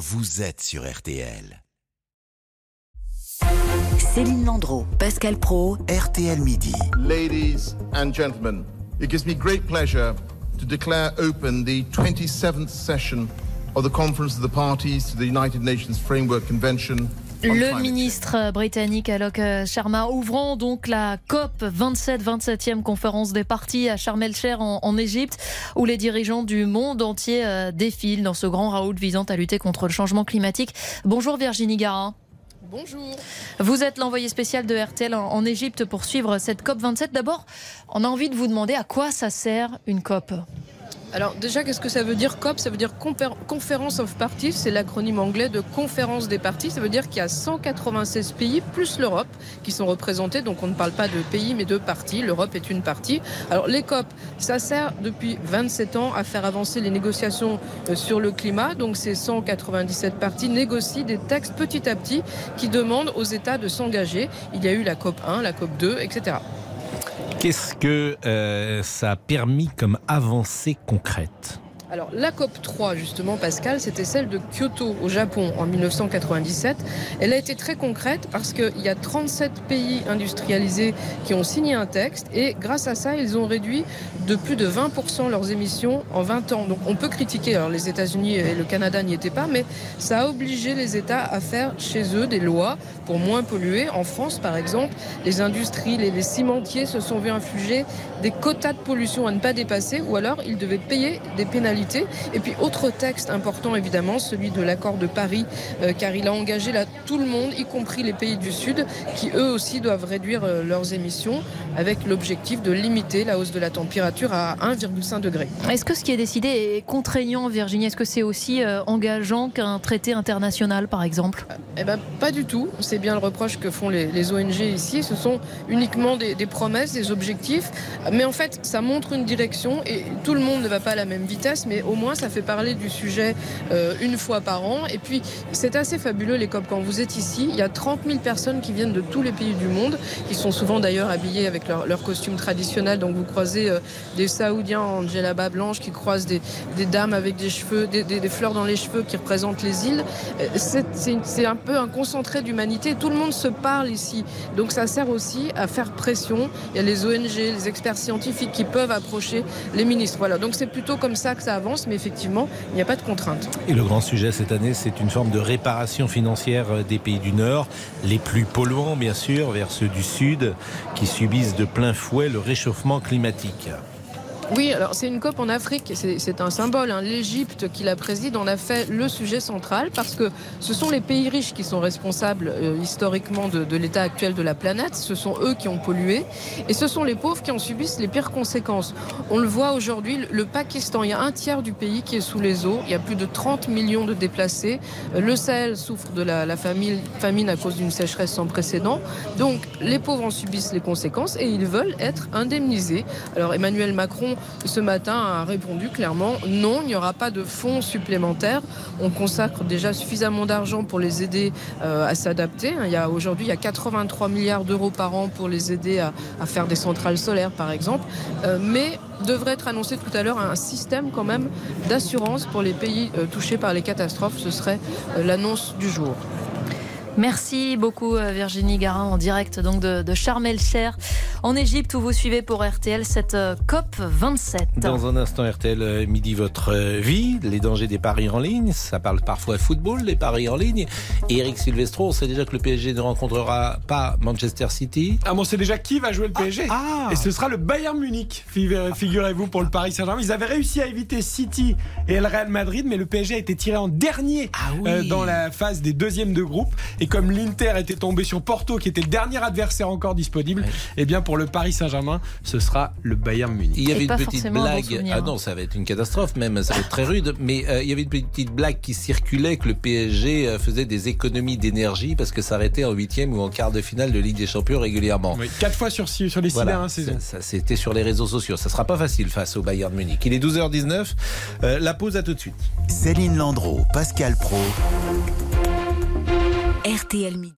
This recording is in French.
vous êtes sur RTL. Céline Landreau, Pascal Pro, RTL Midi. Ladies and gentlemen, it gives me great pleasure to declare open the 27th session of the Conference of the Parties to the United Nations Framework Convention. Le ministre britannique Alok Sharma ouvrant donc la COP 27, 27e conférence des partis à Sharm el-Sheikh en, en Égypte, où les dirigeants du monde entier euh, défilent dans ce grand raout visant à lutter contre le changement climatique. Bonjour Virginie Gara. Bonjour. Vous êtes l'envoyé spécial de RTL en, en Égypte pour suivre cette COP 27. D'abord, on a envie de vous demander à quoi ça sert une COP? Alors déjà, qu'est-ce que ça veut dire COP? Ça veut dire Conference of Parties, c'est l'acronyme anglais de Conférence des partis. Ça veut dire qu'il y a 196 pays plus l'Europe qui sont représentés. Donc on ne parle pas de pays mais de partis. L'Europe est une partie. Alors les COP, ça sert depuis 27 ans à faire avancer les négociations euh, sur le climat. Donc ces 197 partis négocient des textes petit à petit qui demandent aux États de s'engager. Il y a eu la COP 1, la COP 2, etc. Qu'est-ce que euh, ça a permis comme avancée concrète? Alors la COP 3 justement Pascal, c'était celle de Kyoto au Japon en 1997. Elle a été très concrète parce qu'il y a 37 pays industrialisés qui ont signé un texte et grâce à ça ils ont réduit de plus de 20% leurs émissions en 20 ans. Donc on peut critiquer, alors les États-Unis et le Canada n'y étaient pas, mais ça a obligé les États à faire chez eux des lois pour moins polluer. En France par exemple, les industries, les, les cimentiers se sont vus infliger des quotas de pollution à ne pas dépasser ou alors ils devaient payer des pénalités. Et puis autre texte important évidemment, celui de l'accord de Paris, euh, car il a engagé là tout le monde, y compris les pays du Sud, qui eux aussi doivent réduire euh, leurs émissions avec l'objectif de limiter la hausse de la température à 1,5 degré. Est-ce que ce qui est décidé est contraignant, Virginie? Est-ce que c'est aussi euh, engageant qu'un traité international, par exemple? Eh ben, pas du tout. C'est bien le reproche que font les, les ONG ici. Ce sont uniquement des, des promesses, des objectifs. Mais en fait, ça montre une direction et tout le monde ne va pas à la même vitesse, mais au moins ça fait parler du sujet euh, une fois par an. Et puis, c'est assez fabuleux les COP. Quand vous êtes ici, il y a 30 000 personnes qui viennent de tous les pays du monde, qui sont souvent d'ailleurs habillés avec leur, leur costume traditionnel. Donc vous croisez euh, des Saoudiens en djellaba blanche qui croisent des, dames avec des des, fleurs dans les cheveux qui représentent les îles. Euh, c'est un peu un concentré d'humanité. Tout le monde se parle ici. Donc ça sert aussi à faire pression. Il y a les ONG, les experts scientifiques qui peuvent approcher les ministres. Voilà. Donc c'est plutôt comme ça que ça mais effectivement, il n'y a pas de contrainte. Et le grand sujet cette année, c'est une forme de réparation financière euh, des pays du Nord, les plus polluants bien sûr, vers ceux du Sud, qui subissent de plein fouet le réchauffement climatique. Oui, alors c'est une COP en Afrique, c'est un symbole. hein. L'Égypte qui la préside en a fait le sujet central parce que ce sont les pays riches qui sont responsables euh, historiquement de, l'état actuel de la planète. Ce sont eux qui ont pollué et ce sont les pauvres qui en subissent les pires conséquences. On le voit aujourd'hui, le- Pakistan, il y a un tiers du pays qui est sous les eaux, il y a plus de 30 millions de déplacés. Euh, Le Sahel souffre de la, famine à cause d'une sécheresse sans précédent. Donc les pauvres en subissent les conséquences et ils veulent être indemnisés. Alors Emmanuel Macron, ce matin, a répondu clairement non, il n'y aura pas de fonds supplémentaires. On consacre déjà suffisamment d'argent pour les aider euh, à s'adapter. Il y a aujourd'hui il y a 83 milliards d'euros par an pour les aider à, faire des centrales solaires, par exemple. Euh, mais devrait être annoncé tout à l'heure un système quand même d'assurance pour les pays euh, touchés par les catastrophes. Ce serait l'annonce du jour. Merci beaucoup Virginie Garin en direct donc de, de Sharm el-Sheikh en Égypte où vous suivez pour RTL cette euh, COP 27. Dans un instant, RTL euh, midi votre euh, vie, les dangers des paris en ligne. Ça parle parfois football, les paris en ligne. Et Eric Silvestro, on sait déjà que le PSG ne rencontrera pas Manchester City. Ah bon, c'est déjà qui va jouer le PSG Ah Et ce sera le Bayern Munich, figurez- figurez-vous, pour le Paris Saint-Germain. Ils avaient réussi à éviter City et le Real Madrid, mais le PSG a été tiré en dernier Ah oui. euh, dans la phase des deuxièmes de groupe. Et comme l'Inter était tombé sur Porto, qui était le dernier adversaire encore disponible, Ouais. eh bien pour le Paris Saint-Germain, ce sera le Bayern Munich. Il y avait Et une petite un blague. souvenir, ah hein. non, ça va être une catastrophe même, ça va être très rude. Mais euh, il y avait une petite blague qui circulait que le PSG euh, faisait des économies d'énergie parce que ça arrêtait en huitième ou en quart de finale de Ligue des Champions régulièrement. Oui, quatre fois sur, six- sur les six Voilà, dernières saisons. ça, ça, c'était sur les réseaux sociaux. Ça sera pas facile face au Bayern Munich. Il est 12h19. Euh, la pause à tout de suite. Céline Landreau, Pascal Pro. RTL Midi.